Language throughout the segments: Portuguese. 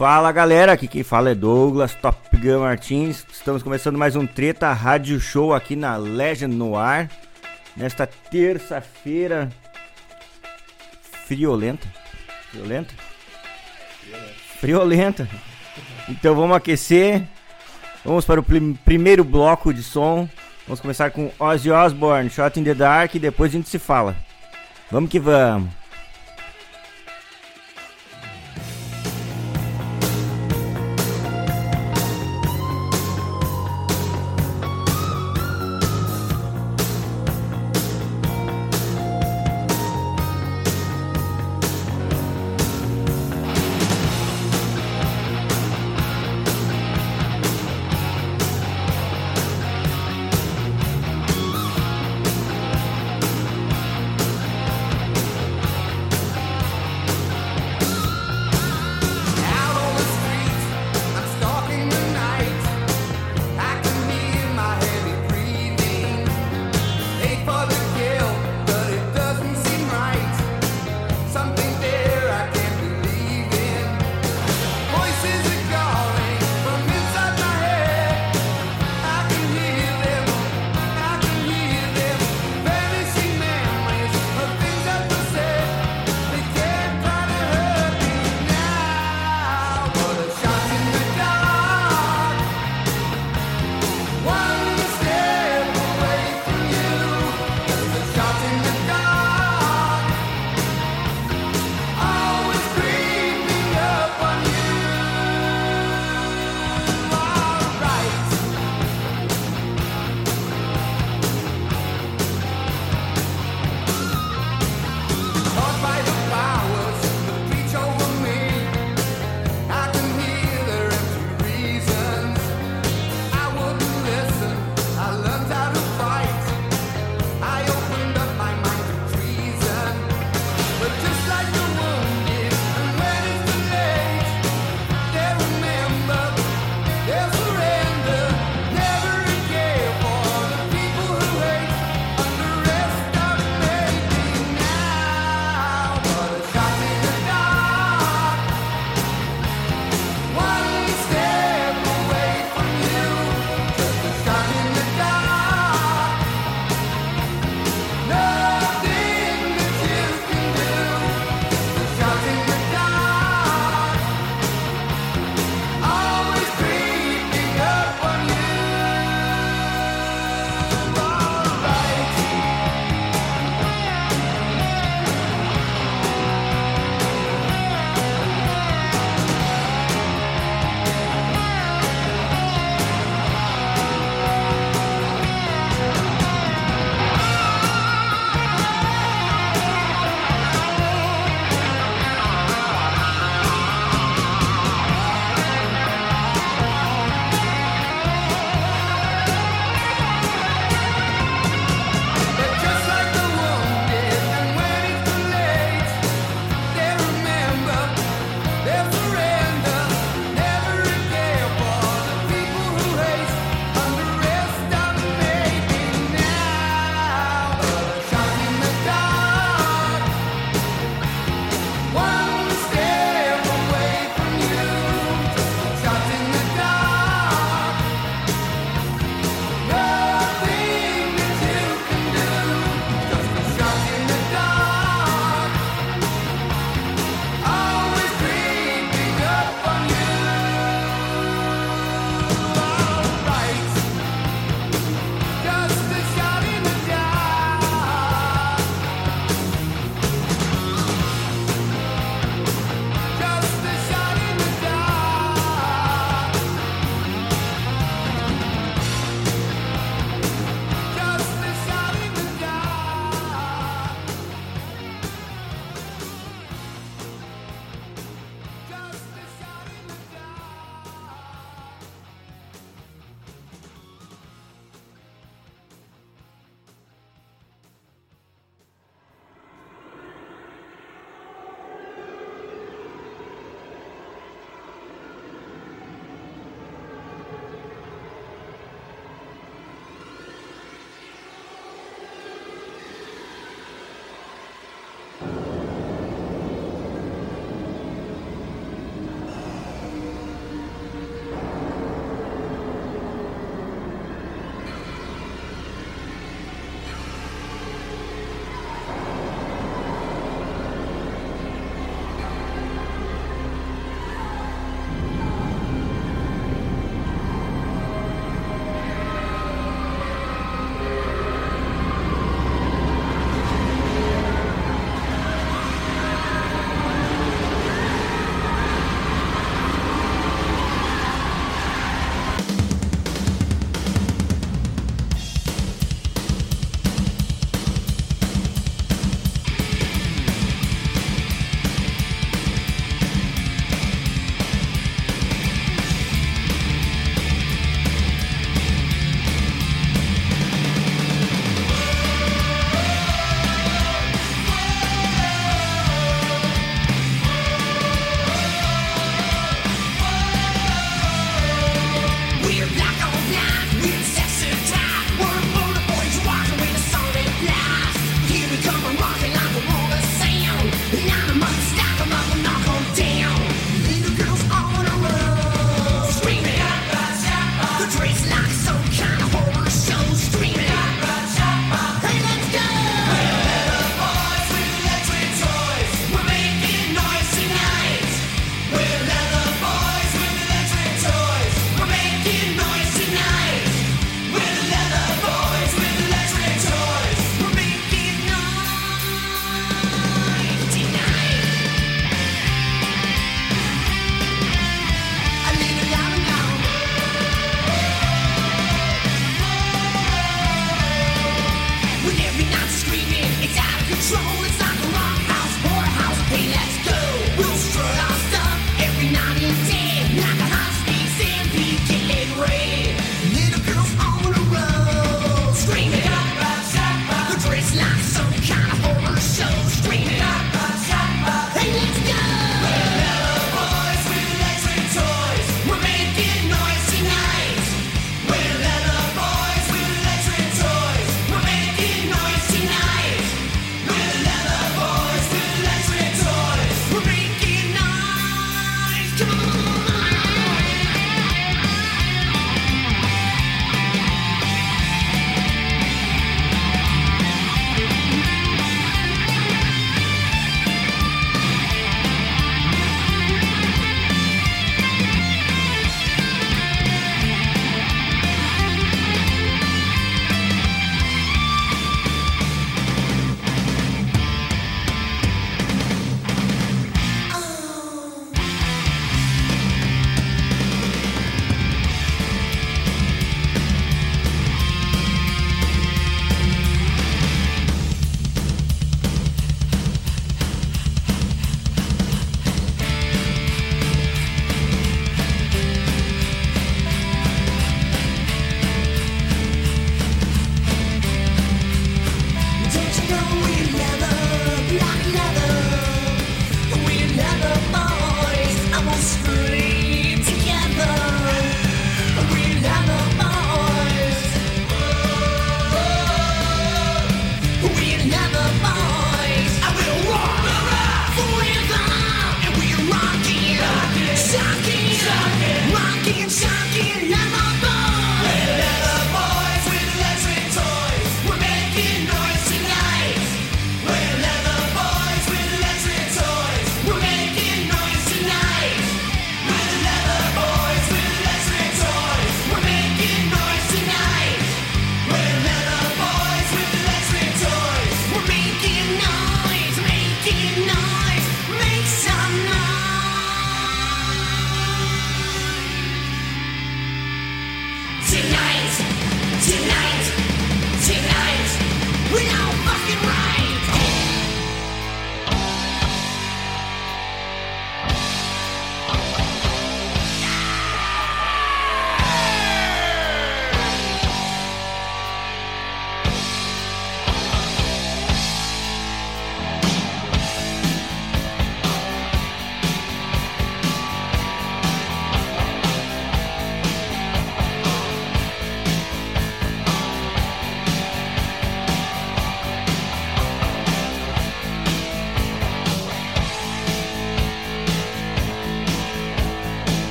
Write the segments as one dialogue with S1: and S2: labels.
S1: Fala galera, aqui quem fala é Douglas Top Gun Martins. Estamos começando mais um Treta Rádio Show aqui na Legend no ar. Nesta terça-feira friolenta. Friolenta? Friolenta. Então vamos aquecer. Vamos para o prim primeiro bloco de som. Vamos começar com Ozzy Osbourne, Shot in the Dark e depois a gente se fala. Vamos que vamos.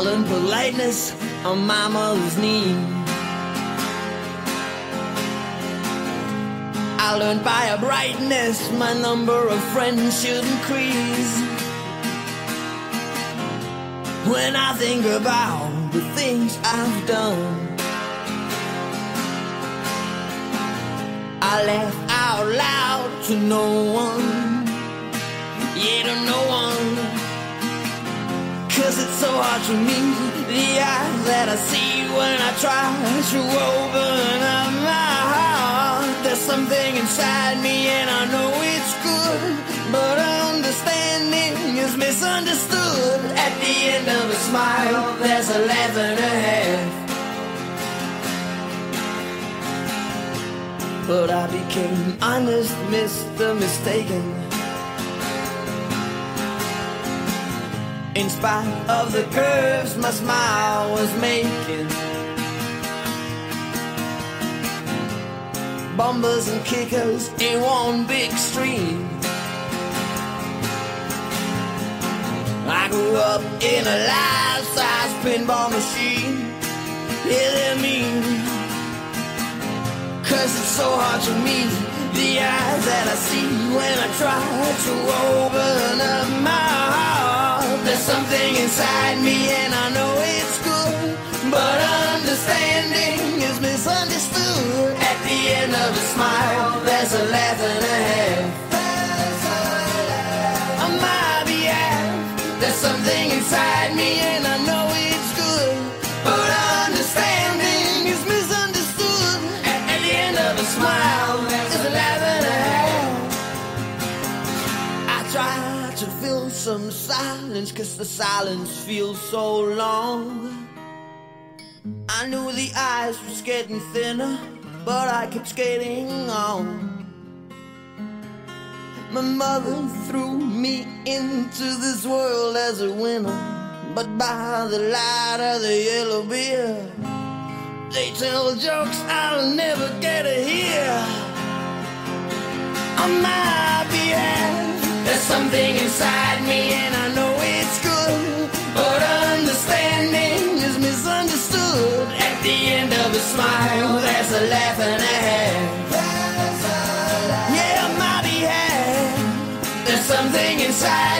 S2: I learned politeness on my mother's knee. I learned by a brightness my number of friends should increase. When I think about the things I've done, I laugh out loud to no one, yeah, to no one. Cause it's so hard to meet the eyes that I see when I try to open up my heart. There's something inside me and I know it's good, but understanding is misunderstood. At the end of a smile, there's a laugh and a half. But I became honest, Mr. Mistaken. In spite of the curves my smile was making. Bombers and kickers in one big stream. I grew up in a life-size pinball machine. Yeah, they're mean. Cause it's so hard to meet the eyes that I see when I try to open up my heart. There's something inside me and I know it's good, but understanding is misunderstood. At the end of a smile, there's a laugh and a half. On my behalf, there's something inside me and I know silence, cause the silence feels so long. I knew the ice was getting thinner, but I kept skating on. My mother threw me into this world as a winner, but by the light of the yellow beer, they tell jokes I'll never get to hear. On my behalf, there's something inside me, and I know it's good, but understanding is misunderstood. At the end of a smile, there's a laugh and a half. Yeah, my behalf, there's something inside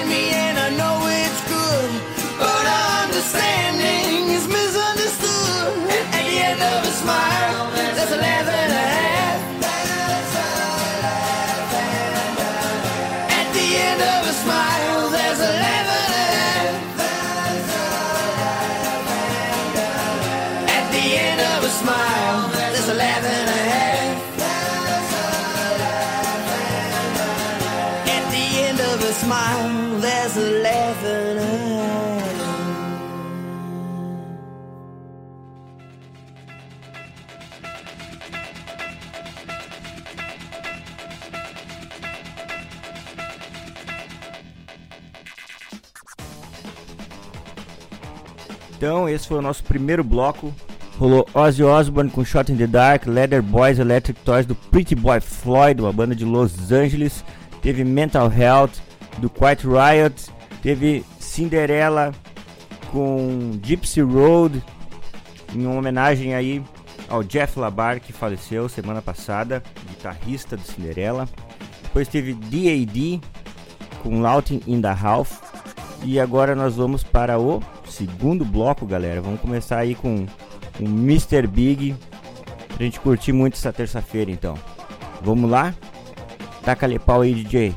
S1: Então, esse foi o nosso primeiro bloco. Rolou Ozzy Osbourne com Shot in the Dark, Leather Boys Electric Toys do Pretty Boy Floyd, uma banda de Los Angeles. Teve Mental Health do Quiet Riot. Teve Cinderella com Gypsy Road, em homenagem aí ao Jeff Labar, que faleceu semana passada, guitarrista do Cinderella. Depois teve DAD com Louting in the House. E agora nós vamos para o segundo bloco, galera. Vamos começar aí com o Mr. Big. Pra gente curtir muito essa terça-feira, então. Vamos lá? Taca-lhe pau aí, DJ.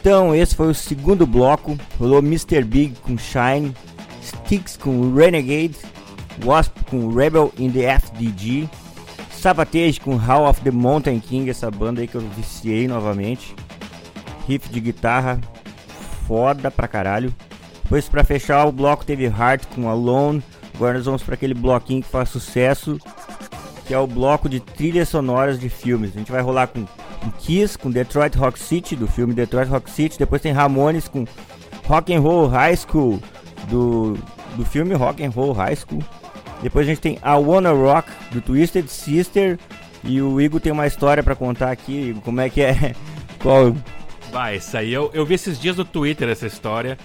S1: Então, esse foi o segundo bloco. Rolou Mr. Big com Shine, Sticks com Renegade, Wasp com Rebel in the FDG, Sabotage com Hall of the Mountain King, essa banda aí que eu viciei novamente. Riff de guitarra foda pra caralho. Depois pra fechar o bloco teve Heart com Alone. Agora nós vamos para aquele bloquinho que faz sucesso, que é o bloco de trilhas sonoras de filmes. A gente vai rolar com Kiss, com Detroit Rock City, do filme Detroit Rock City. Depois tem Ramones com Rock and Roll High School, do, do filme Rock and Roll High School. Depois a gente tem I Wanna Rock, do Twisted Sister. E o Igor tem uma história pra contar aqui, como é que é... Qual...
S3: Vai, isso aí eu, eu vi esses dias no Twitter essa história.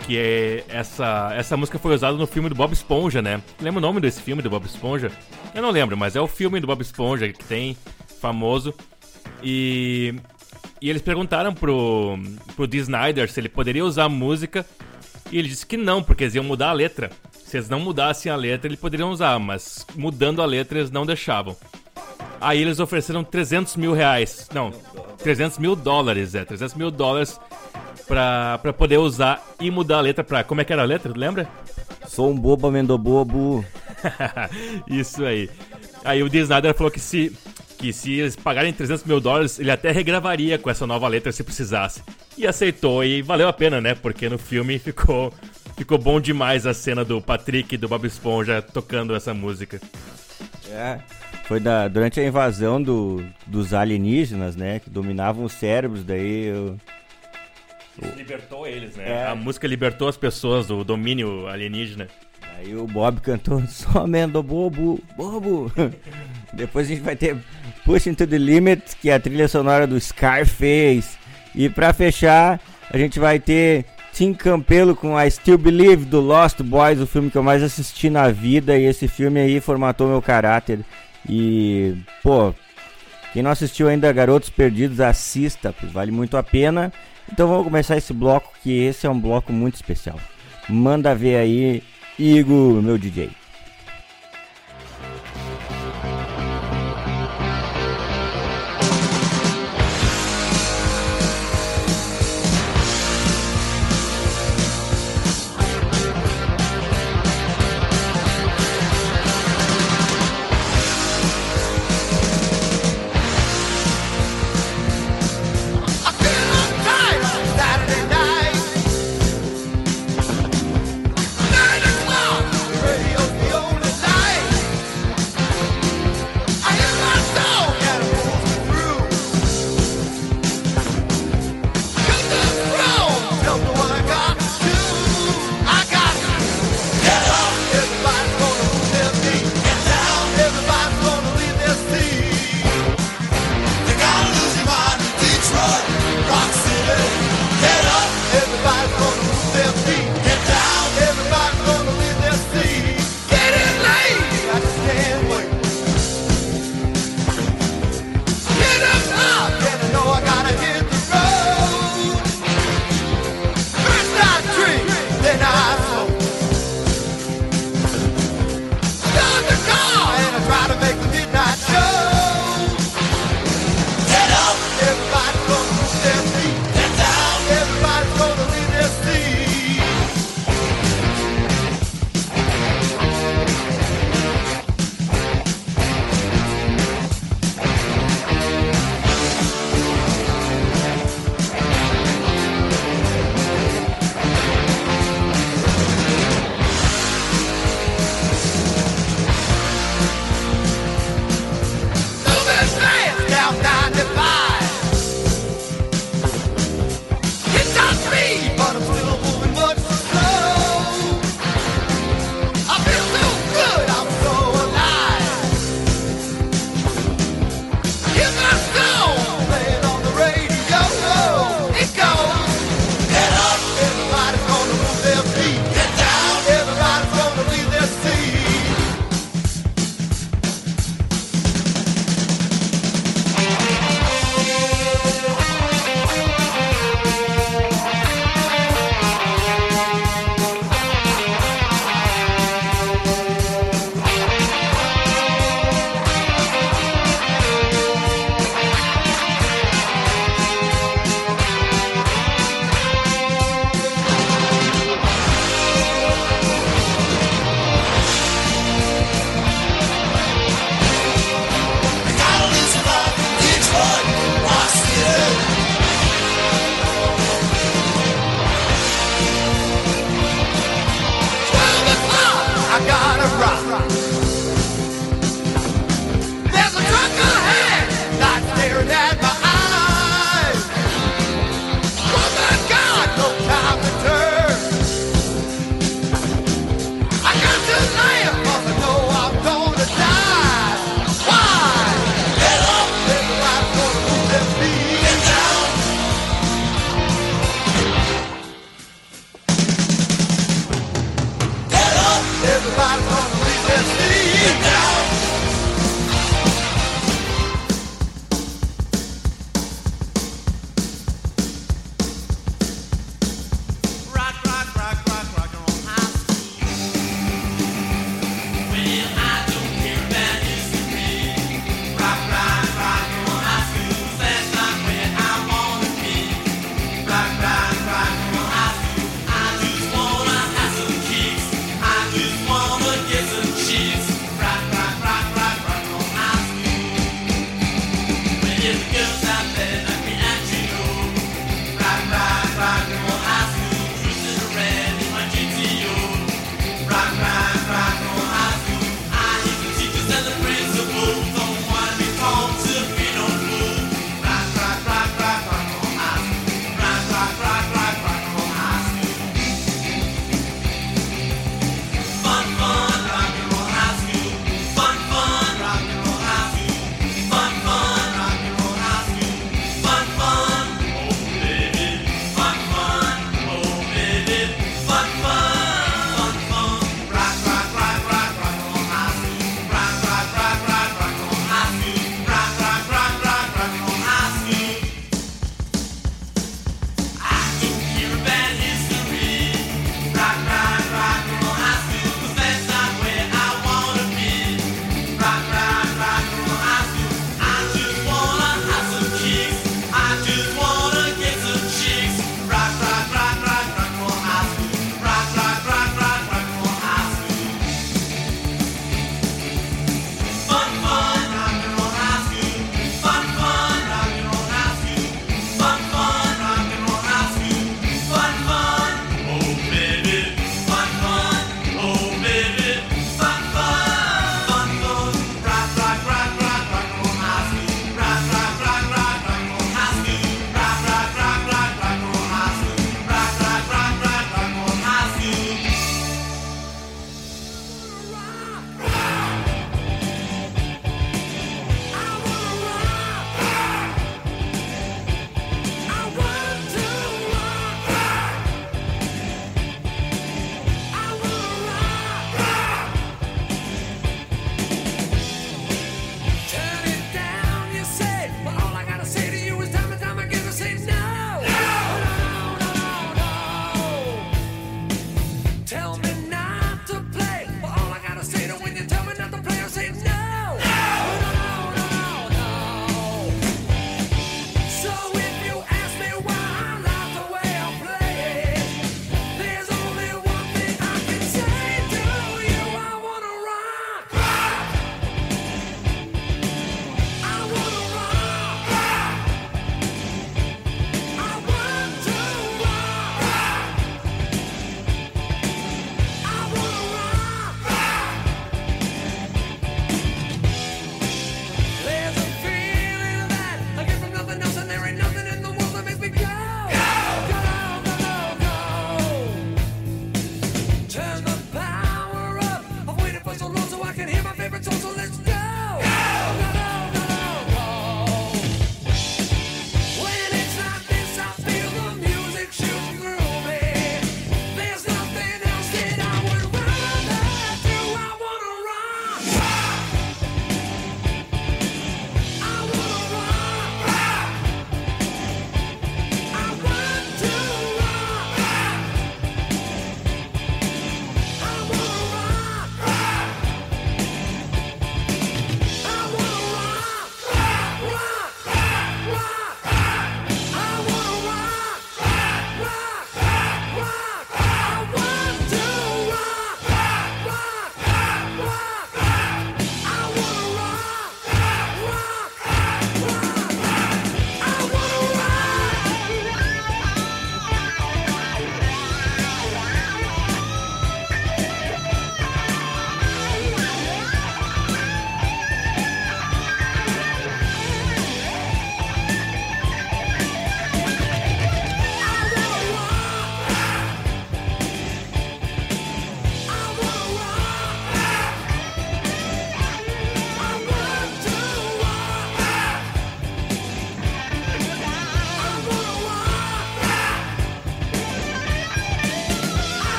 S3: Que é essa, essa música foi usada no filme do Bob Esponja, né? Lembra o nome desse filme do Bob Esponja? Eu não lembro, mas é o filme do Bob Esponja que tem, famoso. E, e eles perguntaram pro, pro Dee Snyder se ele poderia usar a música. E ele disse que não, porque eles iam mudar a letra. Se eles não mudassem a letra, ele poderiam usar, mas mudando a letra eles não deixavam. Aí eles ofereceram 300 mil reais. Não, 300 mil dólares, é. 300 mil dólares pra, pra poder usar e mudar a letra pra. Como é que era a letra? Lembra?
S1: Sou um bobo, amendo bobo.
S3: Isso aí. Aí o Snyder falou que se, que se eles pagarem 300 mil dólares, ele até regravaria com essa nova letra se precisasse. E aceitou, e valeu a pena, né? Porque no filme ficou, ficou bom demais a cena do Patrick e do Bob Esponja tocando essa música.
S1: É, foi da, durante a invasão do, dos alienígenas, né? Que dominavam os cérebros, daí eu-
S3: Libertou eles, né?
S1: É.
S3: A música libertou as pessoas do domínio alienígena.
S1: Aí o Bob cantou só amendo bobo, bobo. Depois a gente vai ter Pushing to the Limit, que é a trilha sonora do Scarface. E pra fechar, a gente vai ter Tim Campelo com I Still Believe do Lost Boys, o filme que eu mais assisti na vida. E esse filme aí formatou meu caráter. E, pô, quem não assistiu ainda Garotos Perdidos, assista, pois vale muito a pena. Então vamos começar esse bloco, que esse é um bloco muito especial. Manda ver aí, Igor, meu DJ.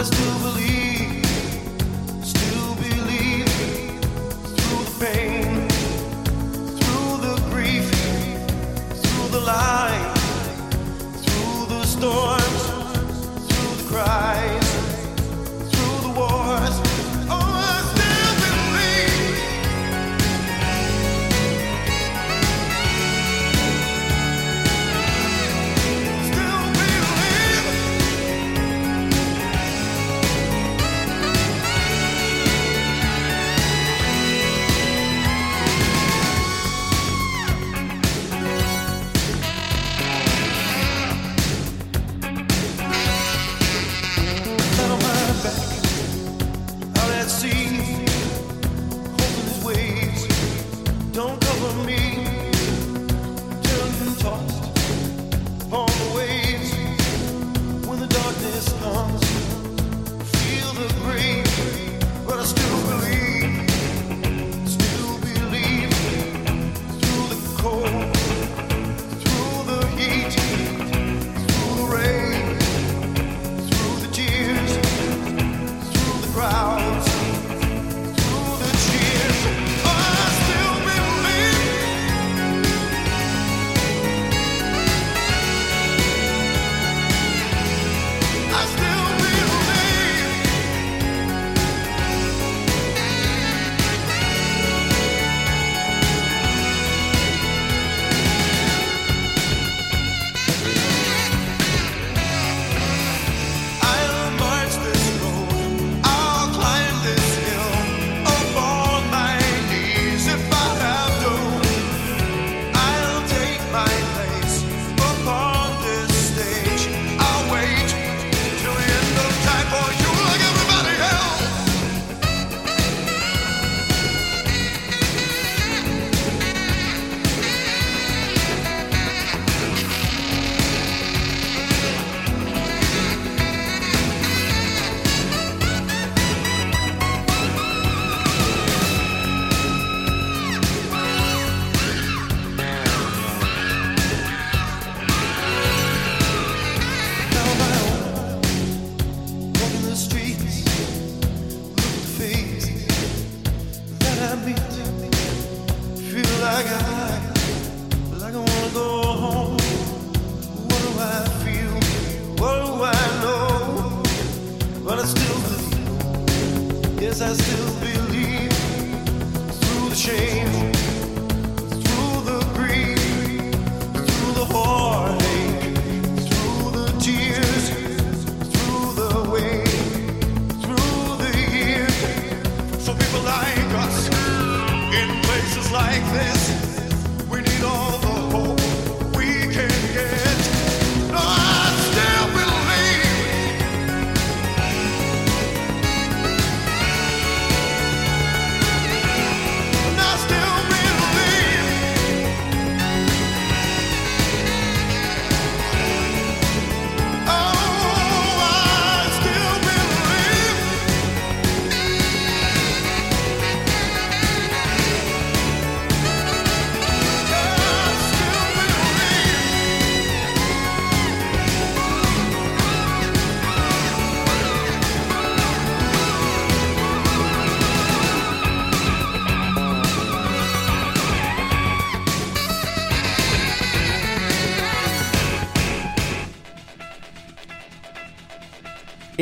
S4: I still believe,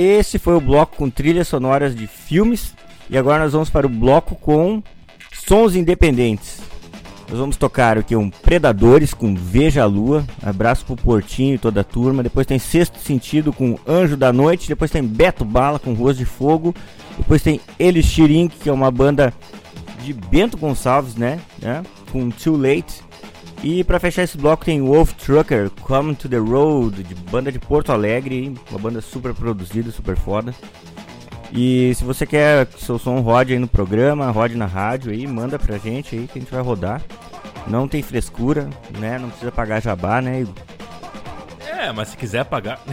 S1: Esse foi o bloco com trilhas sonoras de filmes. E agora nós vamos para o bloco com sons independentes. Nós vamos tocar aqui um Predadores com Veja a Lua. Abraço pro Portinho e toda a turma. Depois tem Sexto Sentido com Anjo da Noite. Depois tem Beto Bala com Rose de Fogo. Depois tem Elixir Inc., que é uma banda de Bento Gonçalves, né? né? Com Too Late. E pra fechar esse bloco tem Wolf Trucker, Come to the Road, de banda de Porto Alegre, uma banda super produzida, super foda. E se você quer que seu som rode aí no programa, rode na rádio aí, manda pra gente aí que a gente vai rodar. Não tem frescura, né? Não precisa pagar jabá, né? Igor?
S3: É, mas se quiser pagar.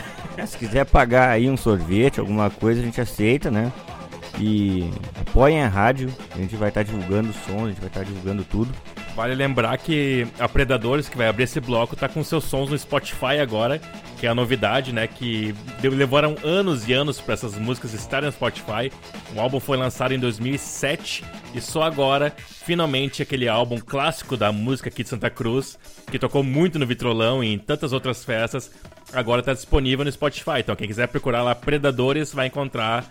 S1: Se quiser pagar aí um sorvete, alguma coisa, a gente aceita, né? E apoiem a rádio, a gente vai estar divulgando o som, a gente vai estar divulgando tudo.
S3: Vale lembrar que a Predadores, que vai abrir esse bloco, tá com seus sons no Spotify agora, que é a novidade, né? Que levaram anos e anos para essas músicas estarem no Spotify. O álbum foi lançado em 2007 e só agora, finalmente, aquele álbum clássico da música aqui de Santa Cruz, que tocou muito no Vitrolão e em tantas outras festas, agora tá disponível no Spotify. Então, quem quiser procurar lá Predadores vai encontrar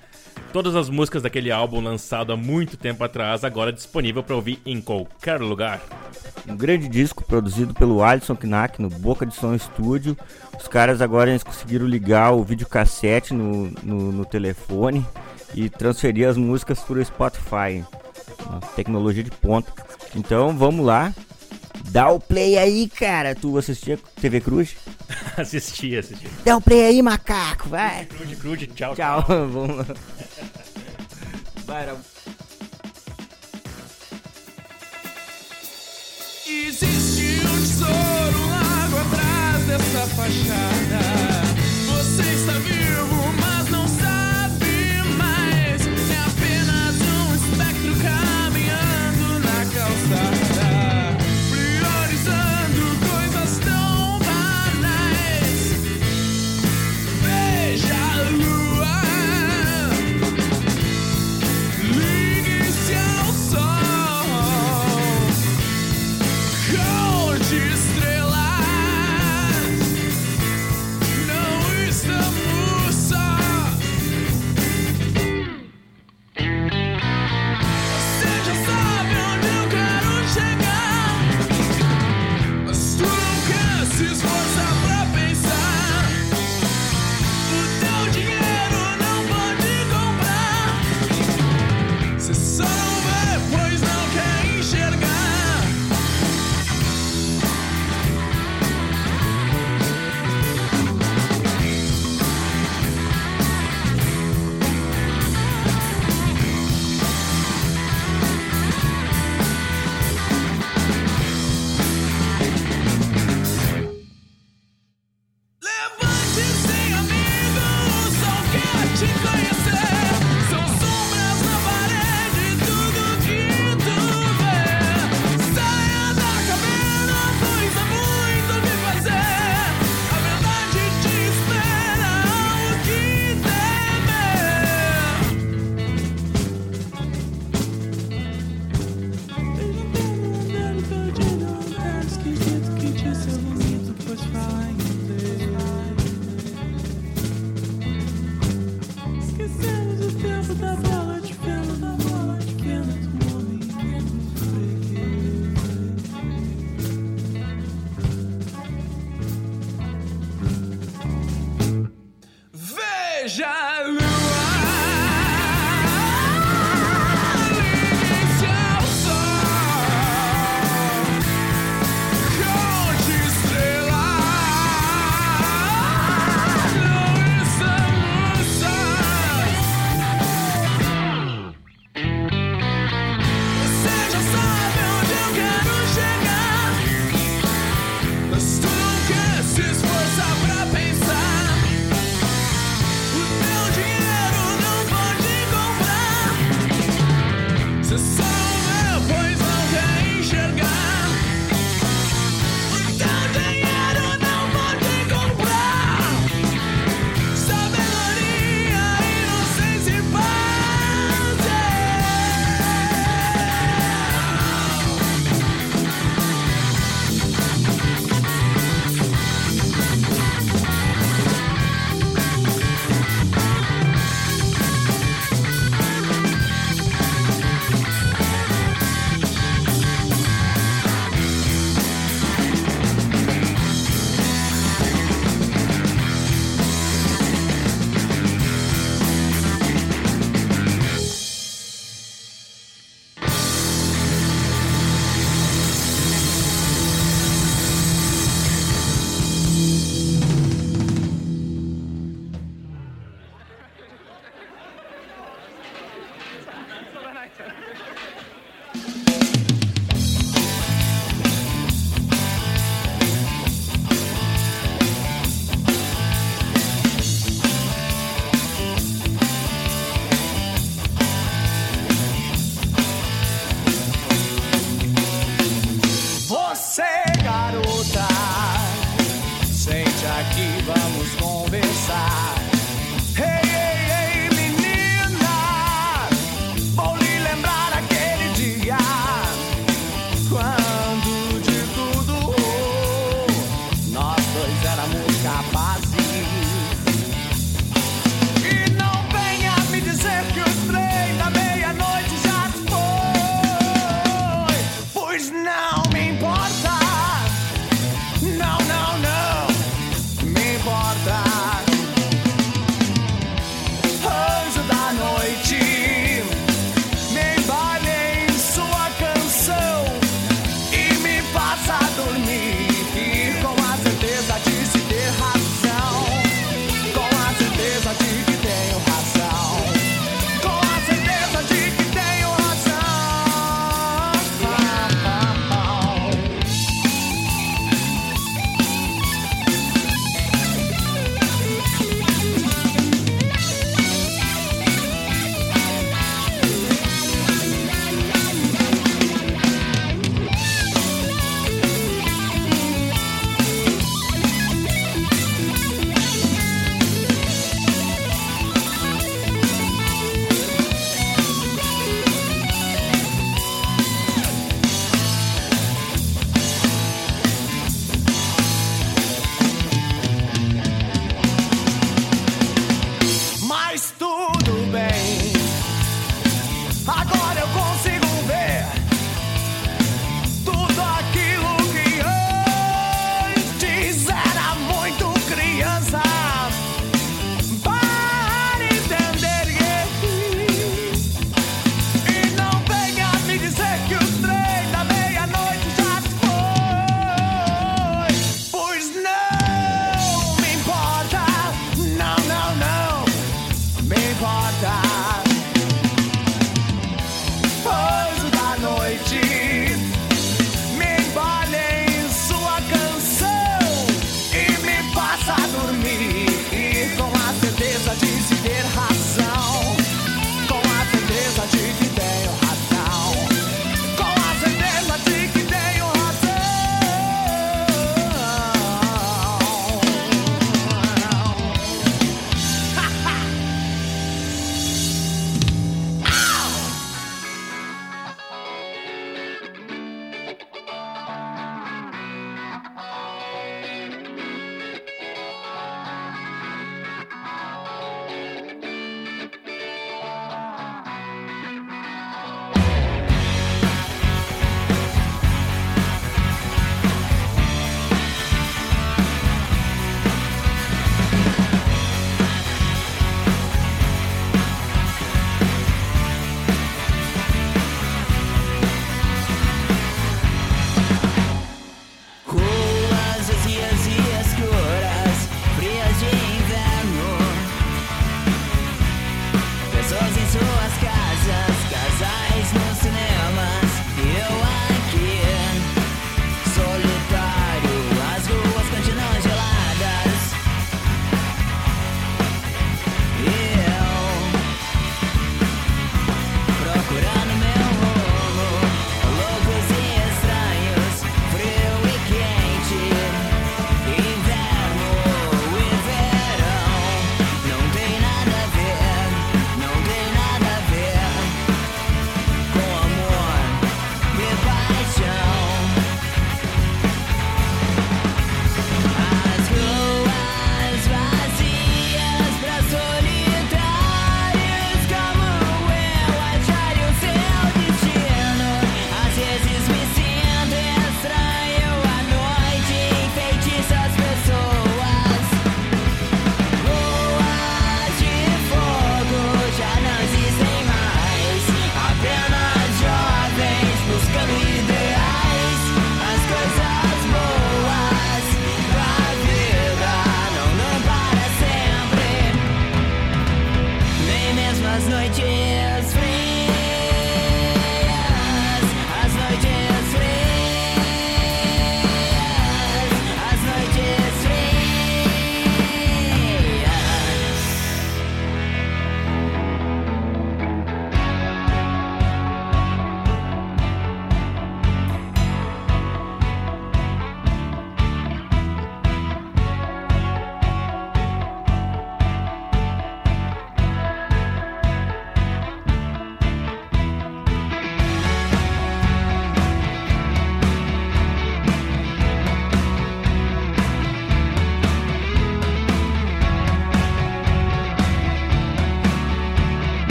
S3: todas as músicas daquele álbum lançado há muito tempo atrás, agora disponível para ouvir em qualquer lugar.
S1: Um grande disco produzido pelo Alisson Knack no Boca de Som Studio. Os caras agora eles conseguiram ligar o videocassete no, no, no telefone e transferir as músicas para o Spotify. Uma tecnologia de ponta. Então vamos lá. Dá o play aí, cara. Tu assistia TV Cruz?
S3: assisti, assisti.
S1: Dá o play aí, macaco, vai.
S3: Crude, crude, tchau,
S1: Tchau, vamos lá. Vai, Raul.
S5: Existe um tesouro logo atrás dessa fachada. Você está vivo,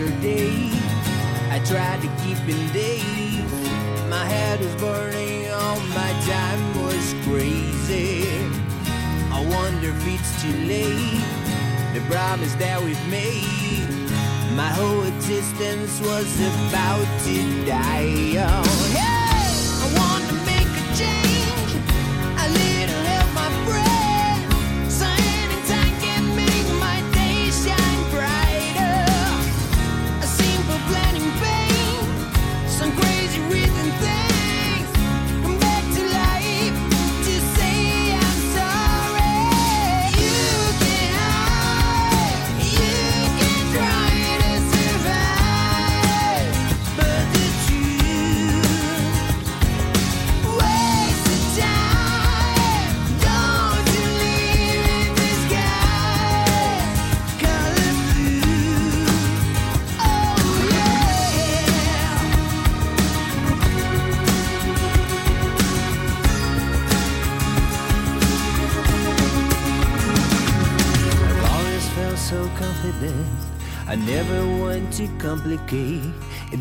S2: yesterday.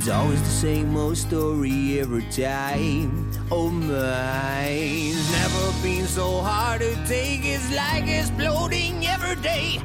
S2: always the same old story every time. Oh my, it's never been so hard to take. It's like exploding every day.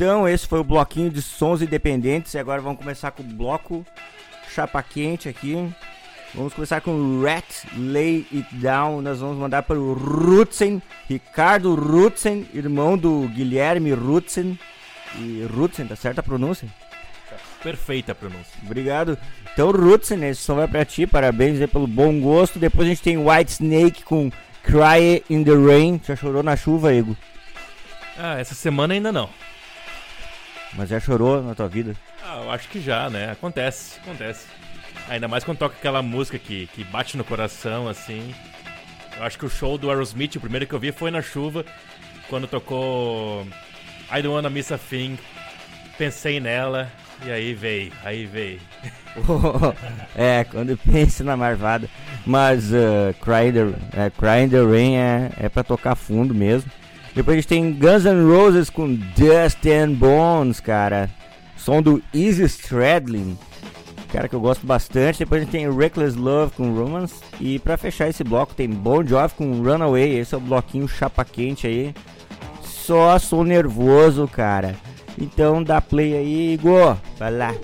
S2: Então, esse foi o bloquinho de sons independentes. E agora vamos começar com o bloco chapa quente aqui. Vamos começar com Rat Lay It Down. Nós vamos mandar para o Rutzen, Ricardo Rutzen, irmão do Guilherme Rutzen. E Rutzen, tá certa a pronúncia?
S3: Perfeita a pronúncia.
S2: Obrigado. Então, Rutzen, esse som vai pra ti. Parabéns pelo bom gosto. Depois a gente tem White Snake com Cry in the Rain. Já chorou na chuva, Ego?
S3: Ah, essa semana ainda não.
S2: Mas já chorou na tua vida?
S3: Ah, eu acho que já, né? Acontece, acontece. Ainda mais quando toca aquela música que, que bate no coração, assim. Eu acho que o show do Aerosmith, o primeiro que eu vi foi na chuva, quando tocou I Don't Wanna Miss a Thing. Pensei nela, e aí veio, aí veio.
S2: é, quando pensa na marvada. Mas uh, Cry, in the, é, Cry in the Rain é, é pra tocar fundo mesmo. Depois a gente tem Guns N' Roses com Dust and Bones, cara. Som do Easy Stradlin. Cara que eu gosto bastante. Depois a gente tem Reckless Love com Romance. E pra fechar esse bloco tem Bon Jovi com Runaway. Esse é o bloquinho chapa quente aí. Só sou nervoso, cara. Então dá play aí, Igor. Vai lá.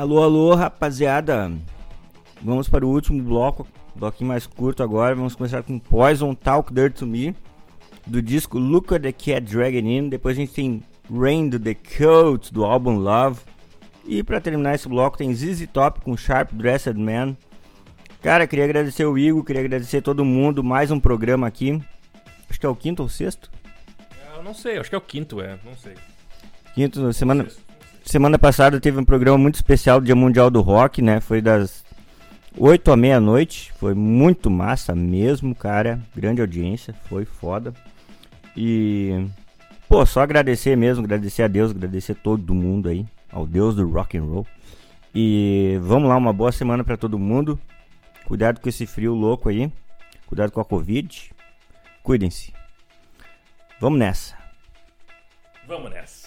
S1: Alô, alô, rapaziada. Vamos para o último bloco, bloquinho mais curto agora. Vamos começar com Poison Talk Dirt to Me, do disco Look at the Cat Dragging In. Depois a gente tem Rain do The Cult, do álbum Love. E para terminar esse bloco tem ZZ Top com Sharp Dressed Man. Cara, queria agradecer o Igor, queria agradecer todo mundo. Mais um programa aqui. Acho que é o quinto ou sexto?
S3: Eu não sei, acho que é o quinto, é. Não sei.
S1: Quinto, semana, semana passada teve um programa muito especial do Dia Mundial do Rock, né? Foi das 8 à meia-noite. Foi muito massa mesmo, cara. Grande audiência, foi foda. E pô, só agradecer mesmo, agradecer a Deus, agradecer todo mundo aí, ao Deus do rock and roll. E vamos lá, uma boa semana pra todo mundo. Cuidado com esse frio louco aí. Cuidado com a Covid. Cuidem-se. Vamos nessa.
S3: Vamos nessa.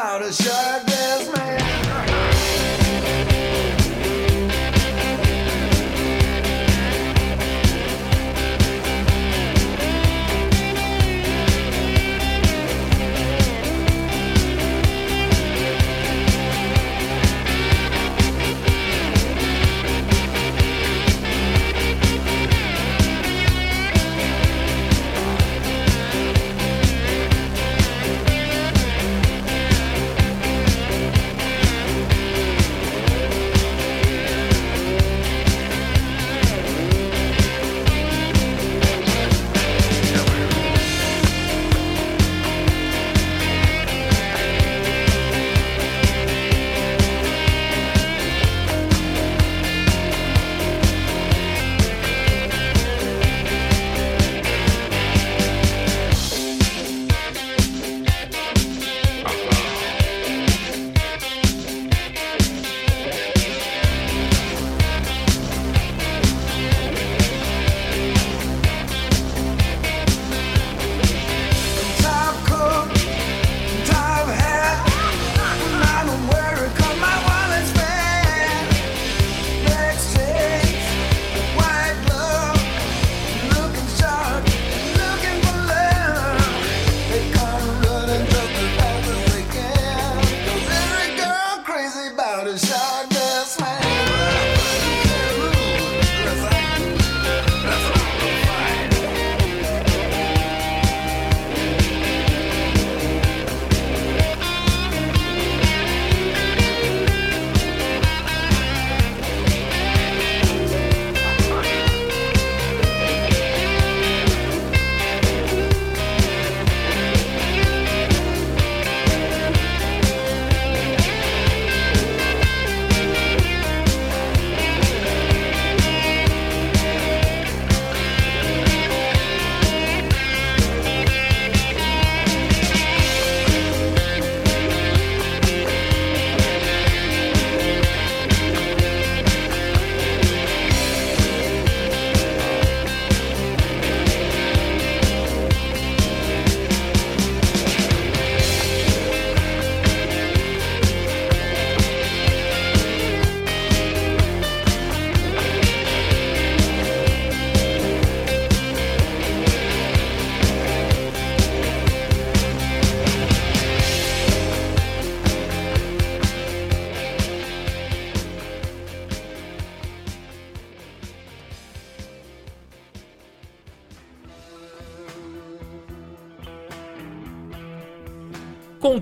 S5: about a shark that's man.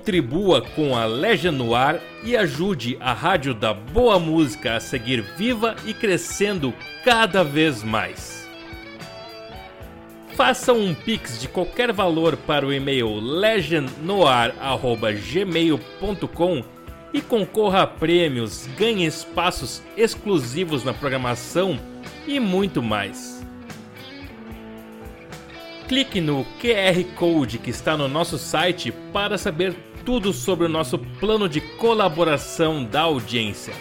S3: Contribua com a Legend Noir e ajude a Rádio da Boa Música a seguir viva e crescendo cada vez mais. Faça um pix de qualquer valor para o e-mail legendnoir@gmail.com e concorra a prêmios, ganhe espaços exclusivos na programação e muito mais. Clique no QR Code que está no nosso site para saber tudo sobre o nosso plano de colaboração da audiência.